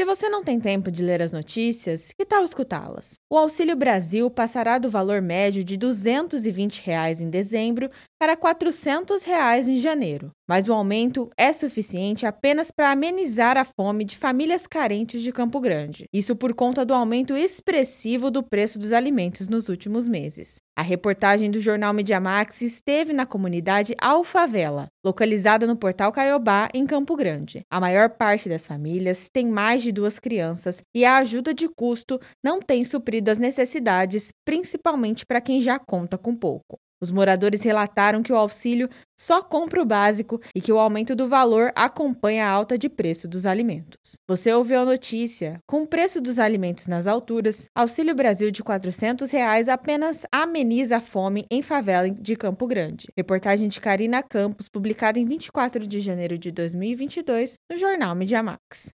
Se você não tem tempo de ler as notícias, que tal escutá-las? O Auxílio Brasil passará do valor médio de 220 reais em dezembro para 400 reais em janeiro, mas o aumento é suficiente apenas para amenizar a fome de famílias carentes de Campo Grande. Isso por conta do aumento expressivo do preço dos alimentos nos últimos meses. A reportagem do jornal Mediamax esteve na comunidade Alfavela, localizada no Portal Caiobá, em Campo Grande. A maior parte das famílias tem mais de duas crianças e a ajuda de custo não tem suprido as necessidades, principalmente para quem já conta com pouco. Os moradores relataram que o auxílio só compra o básico e que o aumento do valor acompanha a alta de preço dos alimentos. Você ouviu a notícia? Com o preço dos alimentos nas alturas, Auxílio Brasil de 400 reais apenas ameniza a fome em favela de Campo Grande. Reportagem de Karina Campos, publicada em 24 de janeiro de 2022 no jornal Mediamax.